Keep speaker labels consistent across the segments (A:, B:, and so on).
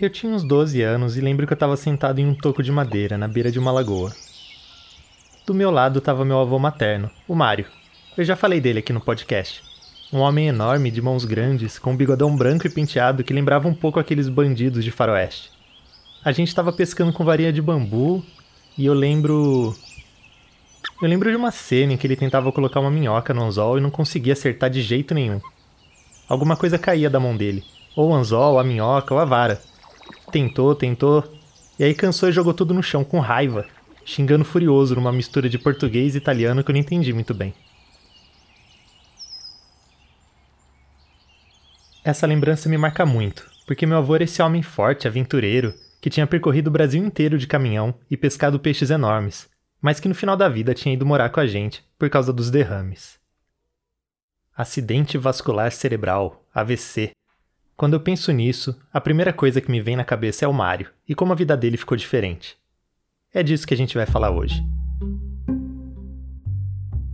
A: Eu tinha uns 12 anos e lembro que eu estava sentado em um toco de madeira, na beira de uma lagoa. Do meu lado estava meu avô materno, o Mário. Eu já falei dele aqui no podcast. Um homem enorme, de mãos grandes, com um bigodão branco e penteado que lembrava um pouco aqueles bandidos de faroeste. A gente estava pescando com varinha de bambu e eu lembro. Eu lembro de uma cena em que ele tentava colocar uma minhoca no anzol e não conseguia acertar de jeito nenhum. Alguma coisa caía da mão dele, ou o anzol, a minhoca, ou a vara. Tentou, tentou, e aí cansou e jogou tudo no chão com raiva, xingando furioso numa mistura de português e italiano que eu não entendi muito bem. Essa lembrança me marca muito, porque meu avô era esse homem forte, aventureiro, que tinha percorrido o Brasil inteiro de caminhão e pescado peixes enormes, mas que no final da vida tinha ido morar com a gente por causa dos derrames. Acidente vascular cerebral, AVC, quando eu penso nisso, a primeira coisa que me vem na cabeça é o Mário e como a vida dele ficou diferente. É disso que a gente vai falar hoje.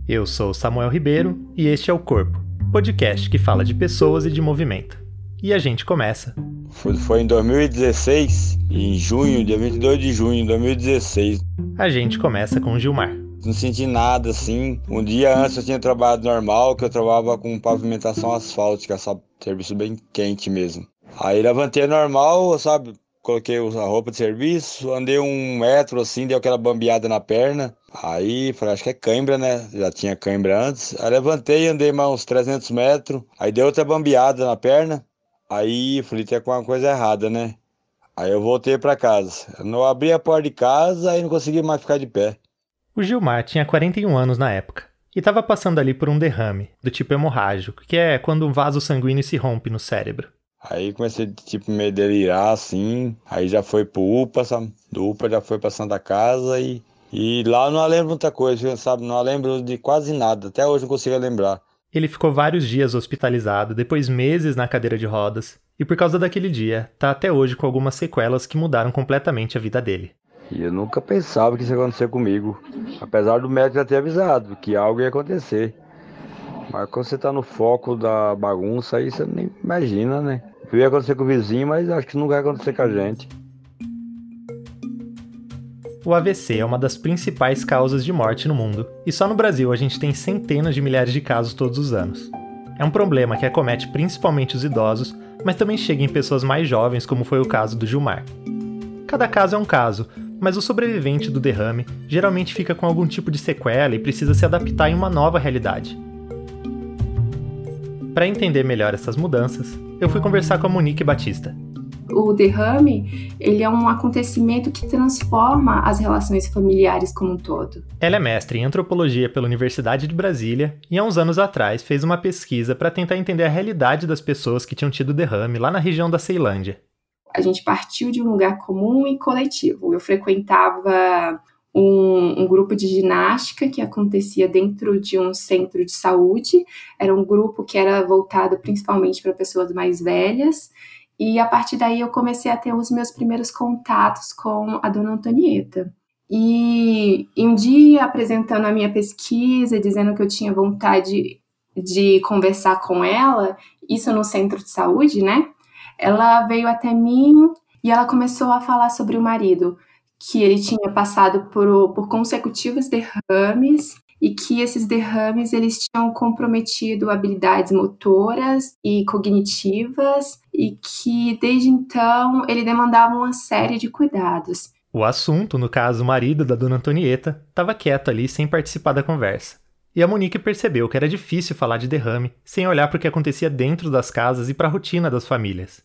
A: Eu sou Samuel Ribeiro e este é o Corpo, podcast que fala de pessoas e de movimento. E a gente começa.
B: Foi, foi em 2016, em junho, dia 22 de junho de 2016.
A: A gente começa com o Gilmar.
B: Não senti nada assim. Um dia antes eu tinha trabalhado normal, que eu trabalhava com pavimentação asfáltica, sabe? Serviço bem quente mesmo. Aí levantei normal, sabe? Coloquei a roupa de serviço, andei um metro assim, deu aquela bambeada na perna. Aí falei, acho que é cãibra, né? Já tinha cãibra antes. Aí levantei, andei mais uns 300 metros. Aí deu outra bambeada na perna. Aí falei, tem alguma coisa errada, né? Aí eu voltei para casa. Eu não abri a porta de casa e não consegui mais ficar de pé.
A: O Gilmar tinha 41 anos na época e estava passando ali por um derrame, do tipo hemorrágico, que é quando um vaso sanguíneo se rompe no cérebro.
B: Aí comecei, tipo, meio delirar, assim, aí já foi pro UPA, sabe? Do UPA já foi pra Santa Casa e, e lá eu não lembro muita coisa, sabe? Não lembro de quase nada, até hoje não consigo lembrar.
A: Ele ficou vários dias hospitalizado, depois meses na cadeira de rodas, e por causa daquele dia, tá até hoje com algumas sequelas que mudaram completamente a vida dele.
B: E eu nunca pensava que isso ia acontecer comigo. Apesar do médico já ter avisado que algo ia acontecer. Mas quando você tá no foco da bagunça, aí você nem imagina, né? Eu ia acontecer com o vizinho, mas acho que nunca vai acontecer com a gente.
A: O AVC é uma das principais causas de morte no mundo, e só no Brasil a gente tem centenas de milhares de casos todos os anos. É um problema que acomete principalmente os idosos, mas também chega em pessoas mais jovens, como foi o caso do Gilmar. Cada caso é um caso, mas o sobrevivente do derrame geralmente fica com algum tipo de sequela e precisa se adaptar em uma nova realidade. Para entender melhor essas mudanças, eu fui conversar com a Monique Batista.
C: O derrame, ele é um acontecimento que transforma as relações familiares como um todo.
A: Ela é mestre em antropologia pela Universidade de Brasília e há uns anos atrás fez uma pesquisa para tentar entender a realidade das pessoas que tinham tido derrame lá na região da Ceilândia
C: a gente partiu de um lugar comum e coletivo. Eu frequentava um, um, grupo de ginástica que acontecia dentro de um centro de saúde. Era um grupo que era voltado principalmente para pessoas mais velhas. E a partir daí eu comecei a ter os meus primeiros contatos com a dona Antonieta. E, e um dia, apresentando a minha pesquisa, dizendo que eu tinha vontade de conversar com ela, isso no centro de saúde, né? Ela veio até mim e ela começou a falar sobre o marido, que ele tinha passado por, por consecutivos derrames e que esses derrames eles tinham comprometido habilidades motoras e cognitivas e que desde então ele demandava uma série de cuidados.
A: O assunto, no caso o marido da dona Antonieta, estava quieto ali sem participar da conversa. E a Monique percebeu que era difícil falar de derrame sem olhar para o que acontecia dentro das casas e para a rotina das famílias.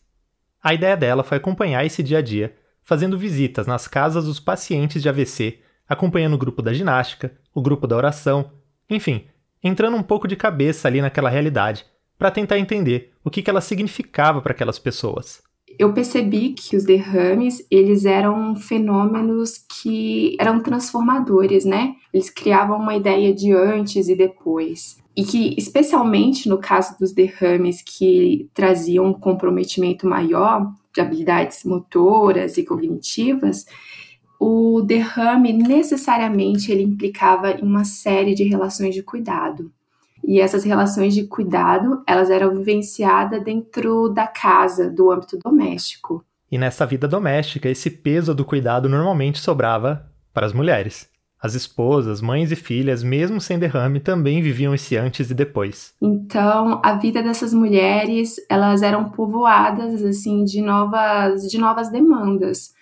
A: A ideia dela foi acompanhar esse dia a dia, fazendo visitas nas casas dos pacientes de AVC, acompanhando o grupo da ginástica, o grupo da oração, enfim, entrando um pouco de cabeça ali naquela realidade, para tentar entender o que, ela significava para aquelas pessoas
C: eu percebi que os derrames, eles eram fenômenos que eram transformadores, né? Eles criavam uma ideia de antes e depois. E que, especialmente no caso dos derrames que traziam um comprometimento maior de habilidades motoras e cognitivas, o derrame necessariamente ele implicava em uma série de relações de cuidado. E essas relações de cuidado, elas eram vivenciadas dentro da casa, do âmbito doméstico.
A: E nessa vida doméstica, esse peso do cuidado normalmente sobrava para as mulheres. As esposas, mães e filhas, mesmo sem derrame, também viviam esse antes e depois.
C: Então, a vida dessas mulheres, elas eram povoadas assim de novas de novas demandas.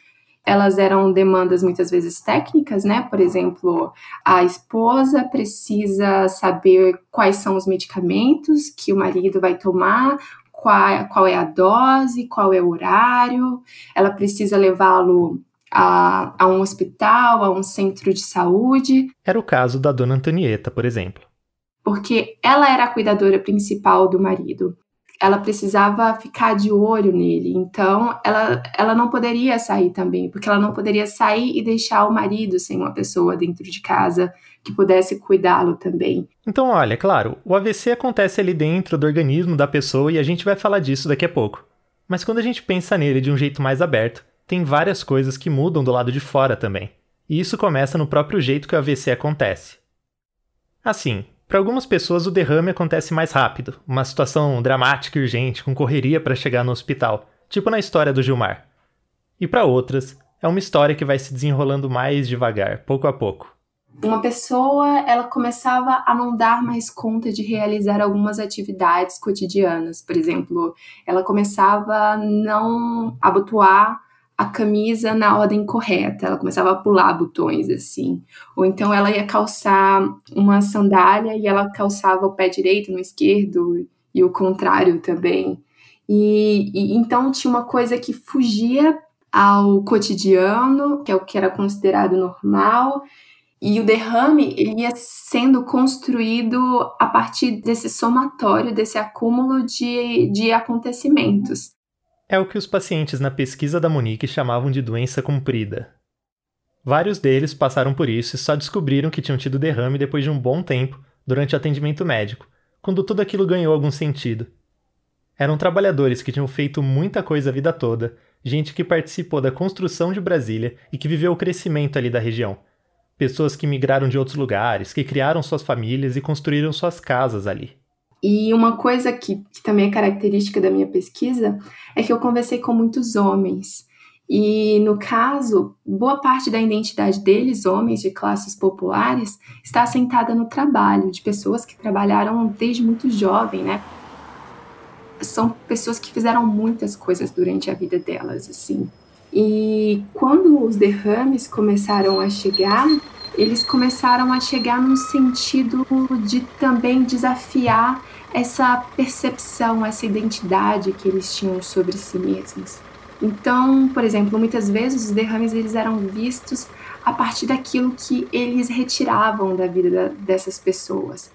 C: Elas eram demandas muitas vezes técnicas, né? Por exemplo, a esposa precisa saber quais são os medicamentos que o marido vai tomar, qual, qual é a dose, qual é o horário. Ela precisa levá-lo a, a um hospital, a um centro de saúde.
A: Era o caso da dona Antonieta, por exemplo.
C: Porque ela era a cuidadora principal do marido. Ela precisava ficar de olho nele. Então, ela, ela não poderia sair também, porque ela não poderia sair e deixar o marido sem uma pessoa dentro de casa que pudesse cuidá-lo também.
A: Então, olha, claro, o AVC acontece ali dentro do organismo da pessoa e a gente vai falar disso daqui a pouco. Mas quando a gente pensa nele de um jeito mais aberto, tem várias coisas que mudam do lado de fora também. E isso começa no próprio jeito que o AVC acontece. Assim, para algumas pessoas o derrame acontece mais rápido, uma situação dramática e urgente, com correria para chegar no hospital, tipo na história do Gilmar. E para outras, é uma história que vai se desenrolando mais devagar, pouco a pouco.
C: Uma pessoa, ela começava a não dar mais conta de realizar algumas atividades cotidianas. Por exemplo, ela começava a não abotoar a camisa na ordem correta, ela começava a pular botões assim. Ou então ela ia calçar uma sandália e ela calçava o pé direito no esquerdo e o contrário também. E, e então tinha uma coisa que fugia ao cotidiano, que é o que era considerado normal, e o derrame ele ia sendo construído a partir desse somatório, desse acúmulo de, de acontecimentos.
A: É o que os pacientes na pesquisa da Monique chamavam de doença comprida. Vários deles passaram por isso e só descobriram que tinham tido derrame depois de um bom tempo, durante o atendimento médico, quando tudo aquilo ganhou algum sentido. Eram trabalhadores que tinham feito muita coisa a vida toda, gente que participou da construção de Brasília e que viveu o crescimento ali da região. Pessoas que migraram de outros lugares, que criaram suas famílias e construíram suas casas ali.
C: E uma coisa que, que também é característica da minha pesquisa é que eu conversei com muitos homens. E, no caso, boa parte da identidade deles, homens de classes populares, está assentada no trabalho, de pessoas que trabalharam desde muito jovem, né? São pessoas que fizeram muitas coisas durante a vida delas, assim. E quando os derrames começaram a chegar, eles começaram a chegar num sentido de também desafiar essa percepção, essa identidade que eles tinham sobre si mesmos. Então, por exemplo, muitas vezes os derrames eles eram vistos a partir daquilo que eles retiravam da vida da, dessas pessoas.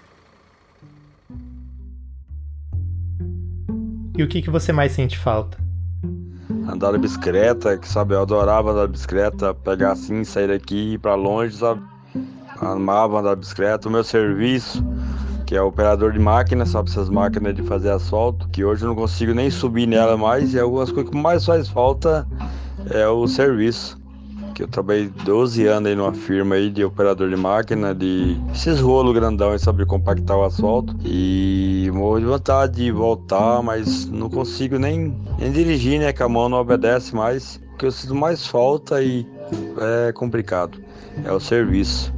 A: E o que, que você mais sente falta?
B: Andar de bicicleta, que sabe, eu adorava andar de bicicleta, pegar assim, sair daqui ir pra longe, sabe? Amava andar de bicicleta, o meu serviço, que é operador de máquina, sabe essas máquinas de fazer asfalto, que hoje eu não consigo nem subir nela mais, e algumas coisas que mais faz falta é o serviço. Que eu trabalhei 12 anos aí numa firma aí de operador de máquina, de esses rolos grandão aí, sabe, compactar o asfalto. E morro de vontade de voltar, mas não consigo nem, nem dirigir, né? Que a mão não obedece mais. O que eu sinto mais falta e é complicado é o serviço.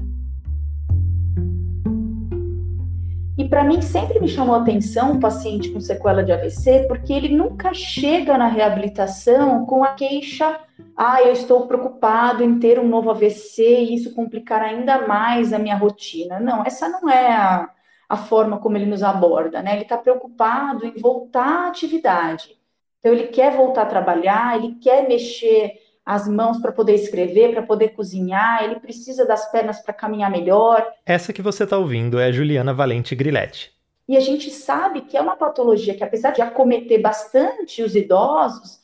D: E para mim sempre me chamou a atenção um paciente com sequela de AVC, porque ele nunca chega na reabilitação com a queixa: ah, eu estou preocupado em ter um novo AVC e isso complicar ainda mais a minha rotina. Não, essa não é a, a forma como ele nos aborda, né? Ele está preocupado em voltar à atividade. Então, ele quer voltar a trabalhar, ele quer mexer as mãos para poder escrever, para poder cozinhar, ele precisa das pernas para caminhar melhor.
A: Essa que você está ouvindo é a Juliana Valente Grilletti.
D: E a gente sabe que é uma patologia que, apesar de acometer bastante os idosos,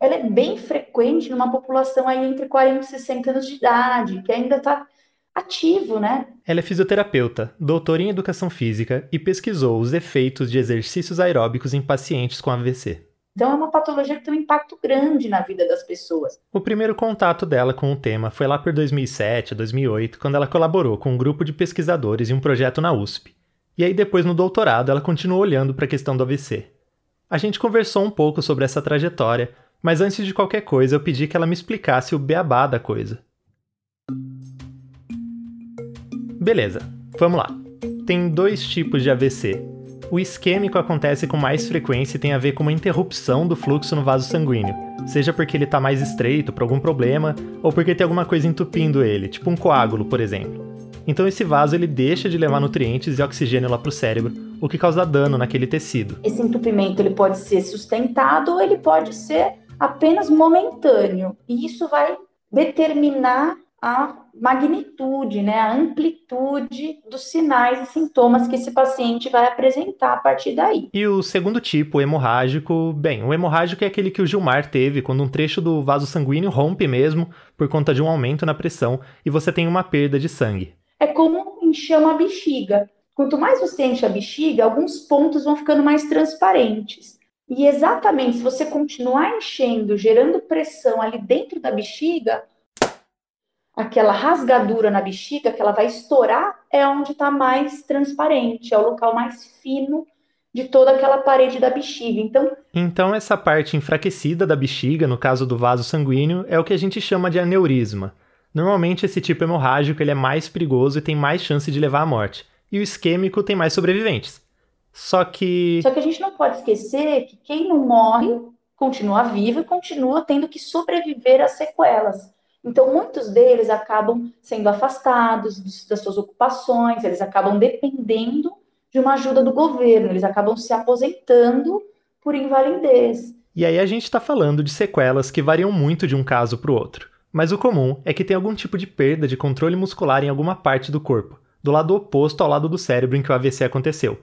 D: ela é bem frequente numa população aí entre 40 e 60 anos de idade, que ainda está ativo, né?
A: Ela é fisioterapeuta, doutora em educação física e pesquisou os efeitos de exercícios aeróbicos em pacientes com AVC.
D: Então é uma patologia que tem um impacto grande na vida das pessoas.
A: O primeiro contato dela com o tema foi lá por 2007, 2008, quando ela colaborou com um grupo de pesquisadores em um projeto na USP. E aí depois no doutorado ela continuou olhando para a questão do AVC. A gente conversou um pouco sobre essa trajetória, Mas antes de qualquer coisa, eu pedi que ela me explicasse o beabá da coisa. Beleza, vamos lá. Tem dois tipos de AVC. O isquêmico acontece com mais frequência e tem a ver com uma interrupção do fluxo no vaso sanguíneo, seja porque ele está mais estreito por algum problema ou porque tem alguma coisa entupindo ele, tipo um coágulo, por exemplo. Então esse vaso ele deixa de levar nutrientes e oxigênio lá para o cérebro, o que causa dano naquele tecido.
D: Esse entupimento ele pode ser sustentado ou ele pode ser apenas momentâneo. E isso vai determinar a magnitude, né, a amplitude dos sinais e sintomas que esse paciente vai apresentar a partir daí.
A: E o segundo tipo, o hemorrágico, bem, o hemorrágico é aquele que o Gilmar teve quando um trecho do vaso sanguíneo rompe mesmo por conta de um aumento na pressão e você tem uma perda de sangue.
D: É como encher uma bexiga. Quanto mais você enche a bexiga, alguns pontos vão ficando mais transparentes. E exatamente se você continuar enchendo, gerando pressão ali dentro da bexiga, aquela rasgadura na bexiga que ela vai estourar é onde está mais transparente, é o local mais fino de toda aquela parede da bexiga. Então,
A: então essa parte enfraquecida da bexiga, no caso do vaso sanguíneo, é o que a gente chama de aneurisma. Normalmente esse tipo hemorrágico ele é mais perigoso e tem mais chance de levar à morte. E o isquêmico tem mais sobreviventes. Só que
D: Só que a gente não pode esquecer que quem não morre continua vivo e continua tendo que sobreviver às sequelas. Então, muitos deles acabam sendo afastados das suas ocupações, eles acabam dependendo de uma ajuda do governo, eles acabam se aposentando por invalidez.
A: E aí a gente está falando de sequelas que variam muito de um caso para o outro. Mas o comum é que tem algum tipo de perda de controle muscular em alguma parte do corpo, do lado oposto ao lado do cérebro em que o AVC aconteceu.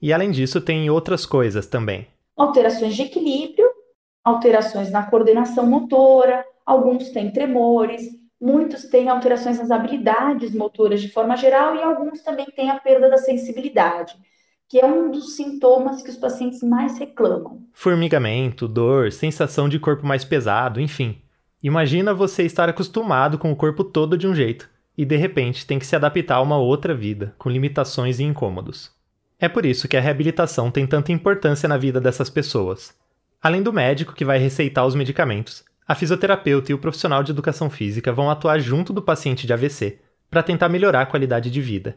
A: E além disso, tem outras coisas também.
D: Alterações de equilíbrio, alterações na coordenação motora, alguns têm tremores, muitos têm alterações nas habilidades motoras de forma geral e alguns também têm a perda da sensibilidade, que é um dos sintomas que os pacientes mais reclamam.
A: Formigamento, dor, sensação de corpo mais pesado, enfim. Imagina você estar acostumado com o corpo todo de um jeito e de repente tem que se adaptar a uma outra vida, com limitações e incômodos. É por isso que a reabilitação tem tanta importância na vida dessas pessoas. Além do médico que vai receitar os medicamentos, a fisioterapeuta e o profissional de educação física vão atuar junto do paciente de AVC para tentar melhorar a qualidade de vida.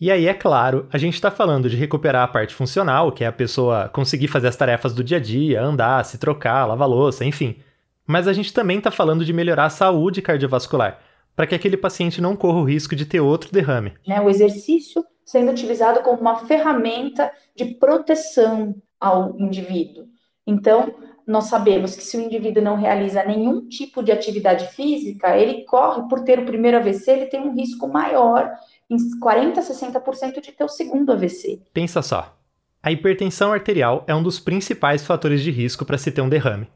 A: E aí, é claro, a gente está falando de recuperar a parte funcional, que é a pessoa conseguir fazer as tarefas do dia a dia, andar, se trocar, lavar louça, enfim. Mas a gente também está falando de melhorar a saúde cardiovascular, para que aquele paciente não corra o risco de ter outro derrame.
D: Né, o exercício sendo utilizado como uma ferramenta de proteção ao indivíduo. Então, nós sabemos que se o indivíduo não realiza nenhum tipo de atividade física, ele corre, por ter o primeiro AVC, ele tem um risco maior, em 40% a 60% de ter o segundo AVC.
A: Pensa só. A hipertensão arterial é um dos principais fatores de risco para se ter um derrame.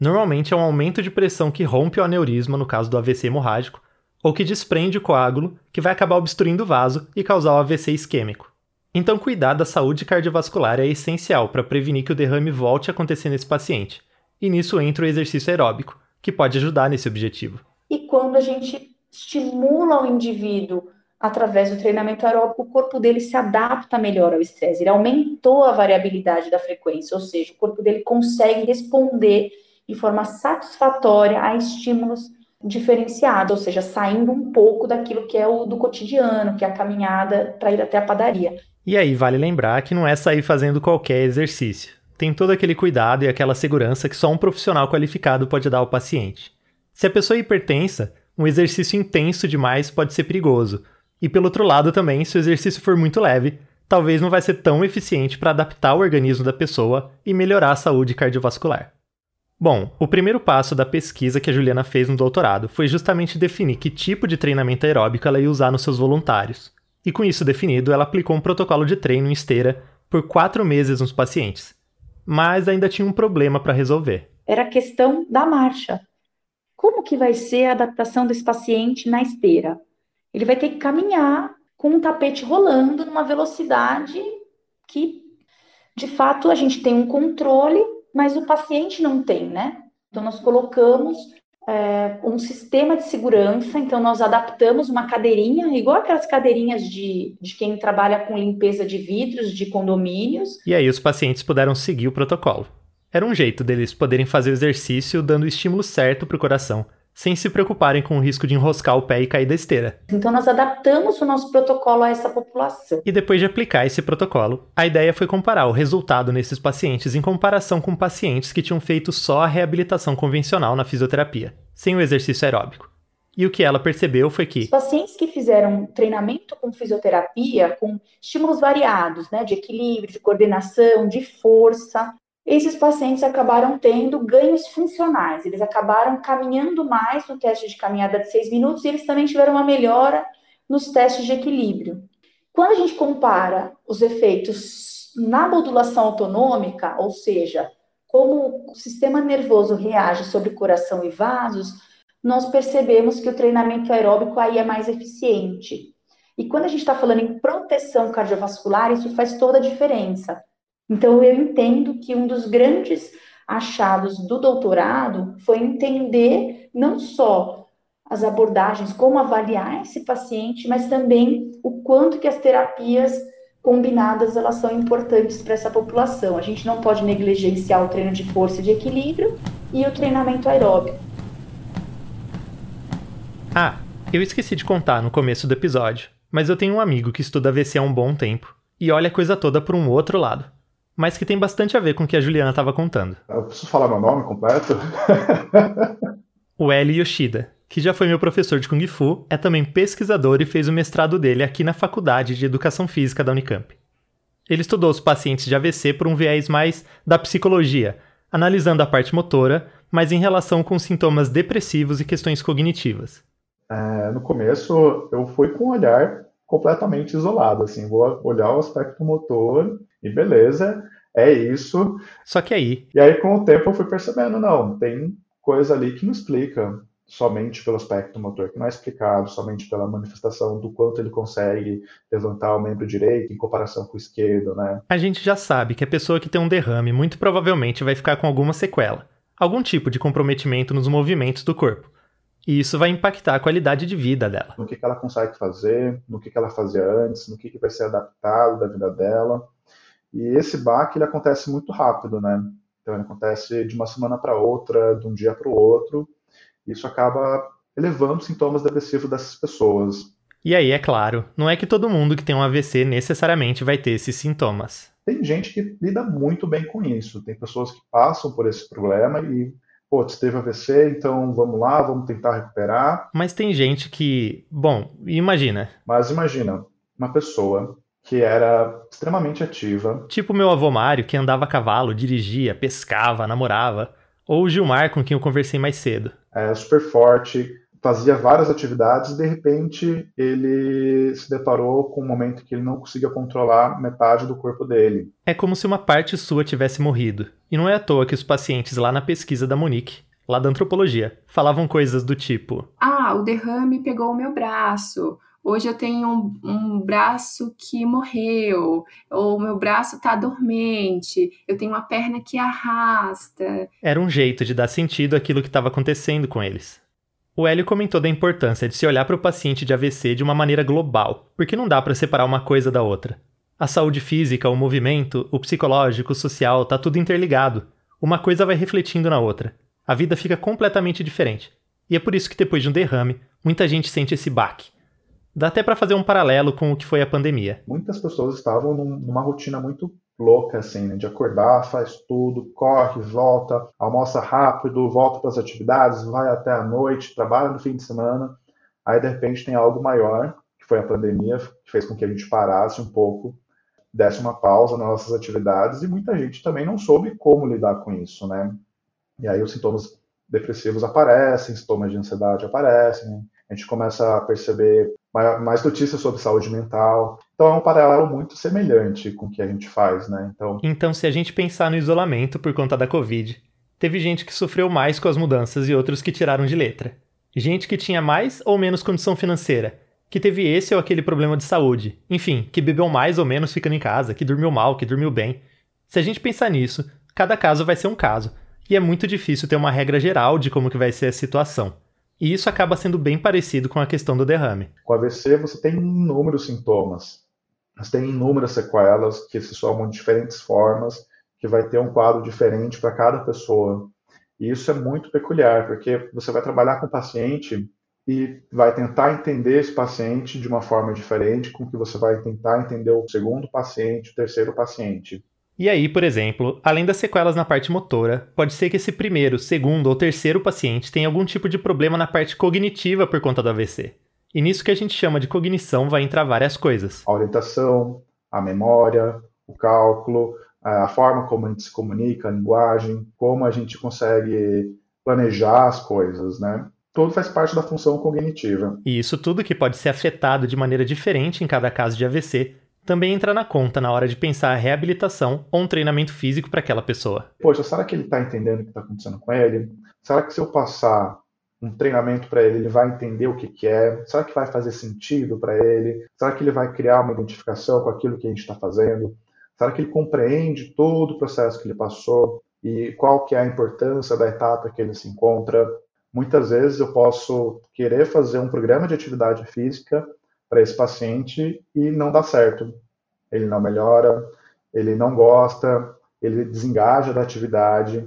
A: Normalmente é um aumento de pressão que rompe o aneurisma, no caso do AVC hemorrágico, ou que desprende o coágulo, que vai acabar obstruindo o vaso e causar o AVC isquêmico. Então, cuidar da saúde cardiovascular é essencial para prevenir que o derrame volte a acontecer nesse paciente. E nisso entra o exercício aeróbico, que pode ajudar nesse objetivo.
D: E quando a gente estimula o indivíduo através do treinamento aeróbico, o corpo dele se adapta melhor ao estresse. Ele aumentou a variabilidade da frequência, ou seja, o corpo dele consegue responder de forma satisfatória a estímulos diferenciados, ou seja, saindo um pouco daquilo que é o do cotidiano, que é a caminhada para ir até a padaria.
A: E aí vale lembrar que não é sair fazendo qualquer exercício. Tem todo aquele cuidado e aquela segurança que só um profissional qualificado pode dar ao paciente. Se a pessoa é hipertensa, um exercício intenso demais pode ser perigoso. E pelo outro lado também, se o exercício for muito leve, talvez não vai ser tão eficiente para adaptar o organismo da pessoa e melhorar a saúde cardiovascular. Bom, o primeiro passo da pesquisa que a Juliana fez no doutorado foi justamente definir que tipo de treinamento aeróbico ela ia usar nos seus voluntários. E com isso definido, ela aplicou um protocolo de treino em esteira por quatro meses nos pacientes. Mas ainda tinha um problema para resolver.
D: Era a questão da marcha. Como que vai ser a adaptação desse paciente na esteira? Ele vai ter que caminhar com um tapete rolando numa velocidade que, de fato, a gente tem um controle mas o paciente não tem, né? Então, nós colocamos é, um sistema de segurança, então nós adaptamos uma cadeirinha, igual aquelas cadeirinhas de, de quem trabalha com limpeza de vidros de condomínios.
A: E aí os pacientes puderam seguir o protocolo. Era um jeito deles poderem fazer o exercício dando o estímulo certo para o coração, sem se preocuparem com o risco de enroscar o pé e cair da esteira.
D: Então nós adaptamos o nosso protocolo a essa população.
A: E depois de aplicar esse protocolo, a ideia foi comparar o resultado nesses pacientes em comparação com pacientes que tinham feito só a reabilitação convencional na fisioterapia, sem o exercício aeróbico. E o que ela percebeu foi que
D: os pacientes que fizeram treinamento com fisioterapia, com estímulos variados, né, de equilíbrio, de coordenação, de força, esses pacientes acabaram tendo ganhos funcionais, eles acabaram caminhando mais no teste de caminhada de seis minutos e eles também tiveram uma melhora nos testes de equilíbrio. Quando a gente compara os efeitos na modulação autonômica, ou seja, como o sistema nervoso reage sobre coração e vasos, nós percebemos que o treinamento aeróbico aí é mais eficiente. E quando a gente está falando em proteção cardiovascular, isso faz toda a diferença. Então, eu entendo que um dos grandes achados do doutorado foi entender não só as abordagens, como avaliar esse paciente, mas também o quanto que as terapias combinadas elas são importantes para essa população. A gente não pode negligenciar o treino de força e de equilíbrio e o treinamento aeróbico.
A: Ah, eu esqueci de contar no começo do episódio, mas eu tenho um amigo que estuda AVC há um bom tempo e olha a coisa toda por um outro lado mas que tem bastante a ver com o que a Juliana estava contando.
E: Eu preciso falar meu nome completo?
A: o Eli Yoshida, que já foi meu professor de Kung Fu, é também pesquisador e fez o mestrado dele aqui na Faculdade de Educação Física da Unicamp. Ele estudou os pacientes de AVC por um viés mais da psicologia, analisando a parte motora, mas em relação com sintomas depressivos e questões cognitivas.
E: É, no começo, eu fui com um olhar completamente isolado, assim, vou olhar o aspecto motor e beleza, é isso.
A: Só que aí.
E: E aí, com o tempo, eu fui percebendo, não, tem coisa ali que não explica somente pelo aspecto motor, que não é explicado somente pela manifestação do quanto ele consegue levantar o membro direito em comparação com o esquerdo, né?
A: A gente já sabe que a pessoa que tem um derrame muito provavelmente vai ficar com alguma sequela, algum tipo de comprometimento nos movimentos do corpo. E isso vai impactar a qualidade de vida dela.
E: No que, que ela consegue fazer, no que, que ela fazia antes, no que, que vai ser adaptado da vida dela. E esse baque ele acontece muito rápido, né? Então ele acontece de uma semana para outra, de um dia para o outro. Isso acaba elevando os sintomas depressivos dessas pessoas.
A: E aí, é claro, não é que todo mundo que tem um AVC necessariamente vai ter esses sintomas.
E: Tem gente que lida muito bem com isso. Tem pessoas que passam por esse problema e pô, teve AVC, então vamos lá, vamos tentar recuperar.
A: Mas tem gente que, bom, imagina.
E: Mas imagina, uma pessoa que era extremamente ativa.
A: Tipo meu avô Mário, que andava a cavalo, dirigia, pescava, namorava. Ou o Gilmar, com quem eu conversei mais cedo.
E: É super forte, fazia várias atividades e de repente ele se deparou com um momento que ele não conseguia controlar metade do corpo dele.
A: É como se uma parte sua tivesse morrido. E não é à toa que os pacientes lá na pesquisa da Monique, lá da antropologia, falavam coisas do tipo:
C: Ah, o derrame pegou o meu braço. Hoje eu tenho um, um braço que morreu, ou meu braço está dormente, eu tenho uma perna que arrasta.
A: Era um jeito de dar sentido àquilo que estava acontecendo com eles. O Hélio comentou da importância de se olhar para o paciente de AVC de uma maneira global, porque não dá para separar uma coisa da outra. A saúde física, o movimento, o psicológico, o social, tá tudo interligado. Uma coisa vai refletindo na outra. A vida fica completamente diferente. E é por isso que depois de um derrame, muita gente sente esse baque. Dá até para fazer um paralelo com o que foi a pandemia.
E: Muitas pessoas estavam numa rotina muito louca, assim, né? De acordar, faz tudo, corre, volta, almoça rápido, volta para as atividades, vai até a noite, trabalha no fim de semana. Aí, de repente, tem algo maior, que foi a pandemia, que fez com que a gente parasse um pouco, desse uma pausa nas nossas atividades, e muita gente também não soube como lidar com isso, né? E aí os sintomas depressivos aparecem, sintomas de ansiedade aparecem, a gente começa a perceber mais notícias sobre saúde mental. Então é um paralelo muito semelhante com o que a gente faz, né?
A: Então, então se a gente pensar no isolamento por conta da Covid, teve gente que sofreu mais com as mudanças e outros que tiraram de letra. Gente que tinha mais ou menos condição financeira, que teve esse ou aquele problema de saúde, enfim, que bebeu mais ou menos ficando em casa, que dormiu mal, que dormiu bem. Se a gente pensar nisso, cada caso vai ser um caso, e é muito difícil ter uma regra geral de como que vai ser a situação. E isso acaba sendo bem parecido com a questão do derrame.
E: Com AVC você tem inúmeros sintomas, você tem inúmeras sequelas que se somam de diferentes formas que vai ter um quadro diferente para cada pessoa. E isso é muito peculiar, porque você vai trabalhar com o paciente e vai tentar entender esse paciente de uma forma diferente, com que você vai tentar entender o segundo paciente, o terceiro paciente.
A: E aí, por exemplo, além das sequelas na parte motora, pode ser que esse primeiro, segundo ou terceiro paciente tenha algum tipo de problema na parte cognitiva por conta do AVC. E nisso que a gente chama de cognição vai entrar várias coisas.
E: A orientação, a memória, o cálculo, a forma como a gente se comunica, a linguagem, como a gente consegue planejar as coisas, né? Tudo faz parte da função cognitiva.
A: E isso tudo que pode ser afetado de maneira diferente em cada caso de AVC também entra na conta na hora de pensar a reabilitação ou um treinamento físico para aquela pessoa.
E: Poxa, será que ele está entendendo o que está acontecendo com ele? Será que se eu passar um treinamento para ele, ele vai entender o que, que é? Será que vai fazer sentido para ele? Será que ele vai criar uma identificação com aquilo que a gente está fazendo? Será que ele compreende todo o processo que ele passou e qual que é a importância da etapa que ele se encontra? Muitas vezes eu posso querer fazer um programa de atividade física para esse paciente e não dá certo. Ele não melhora, ele não gosta, ele desengaja da atividade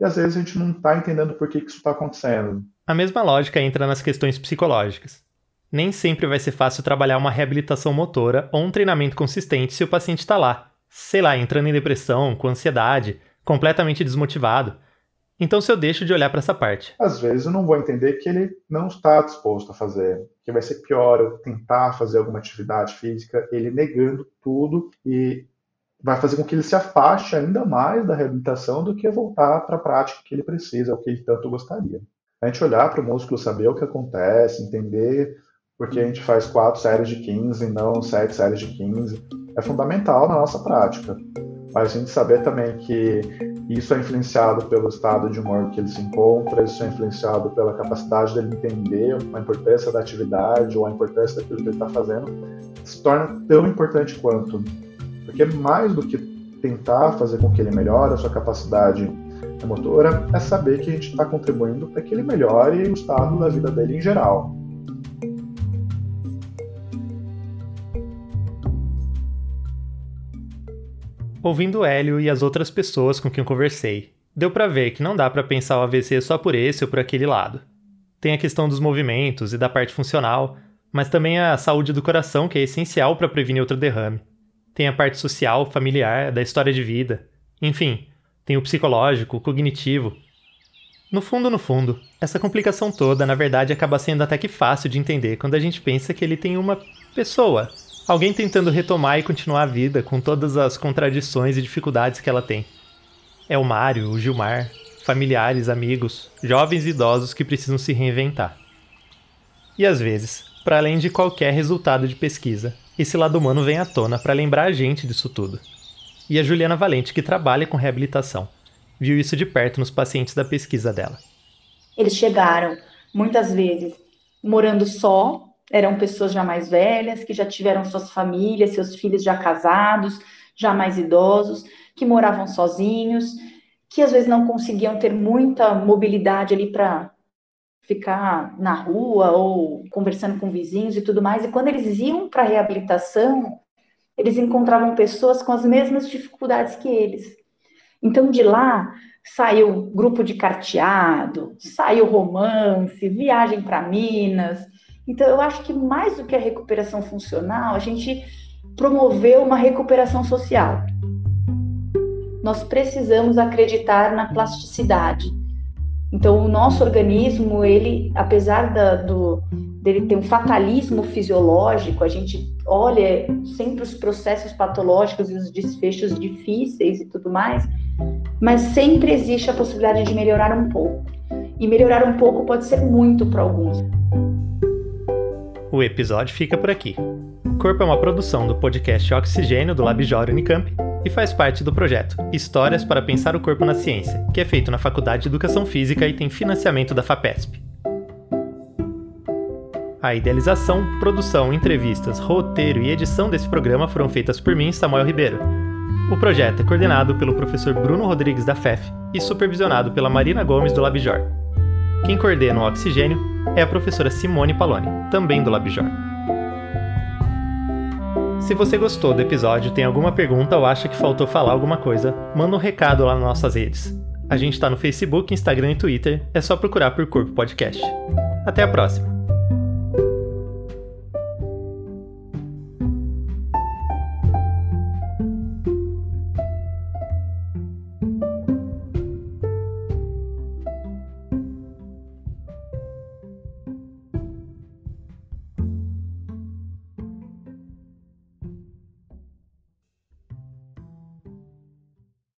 E: e às vezes a gente não está entendendo por que, que isso está acontecendo.
A: A mesma lógica entra nas questões psicológicas. Nem sempre vai ser fácil trabalhar uma reabilitação motora ou um treinamento consistente se o paciente está lá, sei lá, entrando em depressão, com ansiedade, completamente desmotivado. Então, se eu deixo de olhar para essa parte.
E: Às vezes eu não vou entender que ele não está disposto a fazer, que vai ser pior eu tentar fazer alguma atividade física, ele negando tudo e vai fazer com que ele se afaste ainda mais da reabilitação do que voltar para a prática que ele precisa, o que ele tanto gostaria a gente olhar para o músculo, saber o que acontece, entender porque a gente faz quatro séries de 15 e não sete séries de 15, é fundamental na nossa prática. Mas a gente saber também que isso é influenciado pelo estado de humor que ele se encontra, isso é influenciado pela capacidade dele entender a importância da atividade ou a importância daquilo que ele está fazendo, se torna tão importante quanto. Porque mais do que tentar fazer com que ele melhore a sua capacidade motora é saber que a gente está contribuindo para que ele melhore o estado da vida dele em geral.
A: Ouvindo Hélio e as outras pessoas com quem conversei, deu para ver que não dá para pensar o AVC só por esse ou por aquele lado. Tem a questão dos movimentos e da parte funcional, mas também a saúde do coração, que é essencial para prevenir outro derrame. Tem a parte social, familiar, da história de vida. Enfim, tem o psicológico, o cognitivo. No fundo, no fundo, essa complicação toda, na verdade, acaba sendo até que fácil de entender quando a gente pensa que ele tem uma pessoa, alguém tentando retomar e continuar a vida com todas as contradições e dificuldades que ela tem. É o Mário, o Gilmar, familiares, amigos, jovens e idosos que precisam se reinventar. E às vezes, para além de qualquer resultado de pesquisa, esse lado humano vem à tona para lembrar a gente disso tudo e a Juliana Valente, que trabalha com reabilitação. Viu isso de perto nos pacientes da pesquisa dela.
D: Eles chegaram, muitas vezes, morando só, eram pessoas já mais velhas, que já tiveram suas famílias, seus filhos já casados, já mais idosos, que moravam sozinhos, que às vezes não conseguiam ter muita mobilidade ali para ficar na rua ou conversando com vizinhos e tudo mais. E quando eles iam para a reabilitação, eles encontravam pessoas com as mesmas dificuldades que eles. Então, de lá, saiu grupo de carteado, saiu romance, viagem para Minas. Então, eu acho que mais do que a recuperação funcional, a gente promoveu uma recuperação social. Nós precisamos acreditar na plasticidade. Então, o nosso organismo, ele, apesar da, do, dele ter um fatalismo fisiológico, a gente olha sempre os processos patológicos e os desfechos difíceis e tudo mais, mas sempre existe a possibilidade de melhorar um pouco. E melhorar um pouco pode ser muito para alguns.
A: O episódio fica por aqui. Corpo é uma produção do podcast Oxigênio do Labjor Unicamp e faz parte do projeto Histórias para Pensar o Corpo na Ciência, que é feito na Faculdade de Educação Física e tem financiamento da FAPESP. A idealização, produção, entrevistas, roteiro e edição desse programa foram feitas por mim, Samuel Ribeiro. O projeto é coordenado pelo professor Bruno Rodrigues da FEF e supervisionado pela Marina Gomes do Labjor. Quem coordena o Oxigênio é a professora Simone Paloni, também do Labjor. Se você gostou do episódio, tem alguma pergunta ou acha que faltou falar alguma coisa, manda um recado lá nas nossas redes. A gente está no Facebook, Instagram e Twitter, é só procurar por Corpo Podcast. Até a próxima!